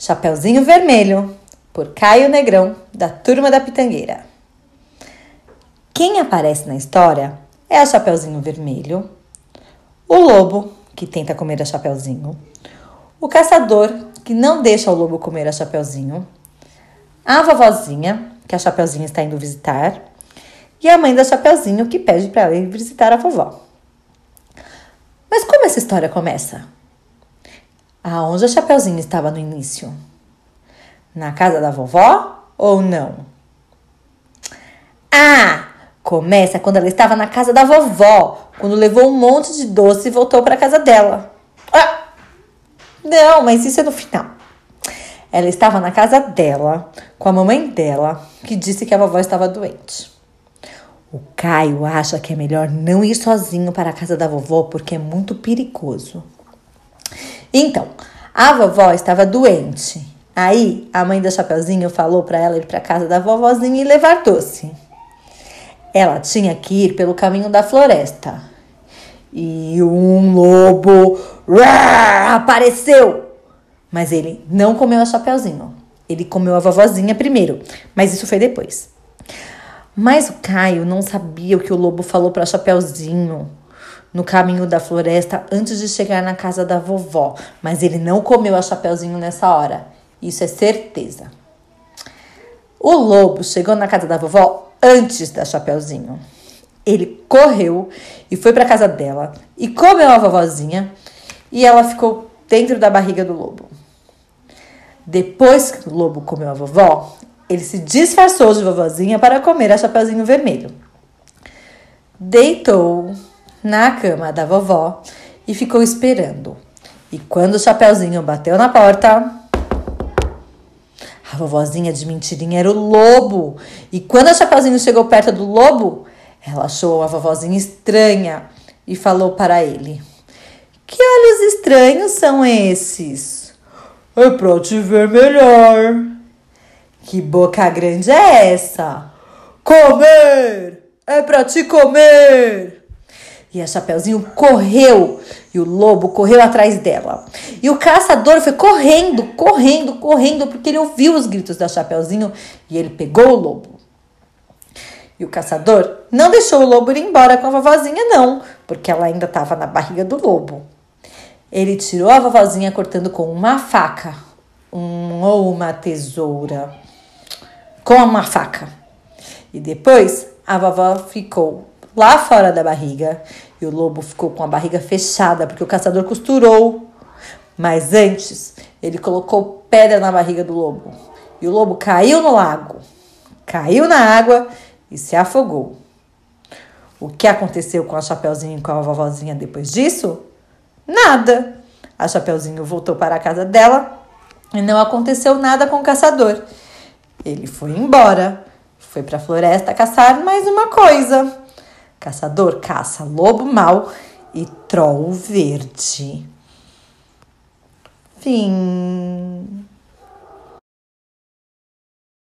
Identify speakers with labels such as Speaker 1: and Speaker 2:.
Speaker 1: Chapeuzinho Vermelho, por Caio Negrão, da Turma da Pitangueira. Quem aparece na história é a Chapeuzinho Vermelho, o lobo, que tenta comer a Chapeuzinho, o caçador, que não deixa o lobo comer a Chapeuzinho, a vovozinha, que a Chapeuzinho está indo visitar, e a mãe da Chapeuzinho, que pede para ela ir visitar a vovó. Mas como essa história começa? Aonde a Chapeuzinho estava no início? Na casa da vovó ou não? Ah, começa quando ela estava na casa da vovó, quando levou um monte de doce e voltou para casa dela. Ah, não, mas isso é no final. Ela estava na casa dela, com a mamãe dela, que disse que a vovó estava doente. O Caio acha que é melhor não ir sozinho para a casa da vovó porque é muito perigoso. Então, a vovó estava doente. Aí, a mãe da Chapeuzinho falou para ela ir para casa da vovozinha e levar doce. Ela tinha que ir pelo caminho da floresta. E um lobo apareceu. Mas ele não comeu a Chapeuzinho. Ele comeu a vovozinha primeiro, mas isso foi depois. Mas o Caio não sabia o que o lobo falou para Chapeuzinho no caminho da floresta antes de chegar na casa da vovó, mas ele não comeu a Chapeuzinho nessa hora. Isso é certeza. O lobo chegou na casa da vovó antes da Chapeuzinho. Ele correu e foi para casa dela e comeu a vovozinha e ela ficou dentro da barriga do lobo. Depois que o lobo comeu a vovó, ele se disfarçou de vovozinha para comer a Chapeuzinho Vermelho. Deitou na cama da vovó e ficou esperando. E quando o Chapeuzinho bateu na porta, a vovozinha de mentirinha era o lobo. E quando a Chapeuzinho chegou perto do lobo, ela achou a vovozinha estranha e falou para ele: Que olhos estranhos são esses? É pra te ver melhor. Que boca grande é essa? Comer! É pra te comer! E a Chapeuzinho correu e o lobo correu atrás dela. E o caçador foi correndo, correndo, correndo, porque ele ouviu os gritos da Chapeuzinho e ele pegou o lobo. E o caçador não deixou o lobo ir embora com a vovozinha, não, porque ela ainda estava na barriga do lobo. Ele tirou a vovozinha cortando com uma faca, um, ou uma tesoura, com uma faca. E depois a vovó ficou lá fora da barriga e o lobo ficou com a barriga fechada porque o caçador costurou. Mas antes, ele colocou pedra na barriga do lobo e o lobo caiu no lago, caiu na água e se afogou. O que aconteceu com a Chapeuzinho e com a vovozinha depois disso? Nada. A Chapeuzinho voltou para a casa dela e não aconteceu nada com o caçador. Ele foi embora, foi para a floresta caçar mais uma coisa. Caçador caça lobo mau e troll verde. Fim.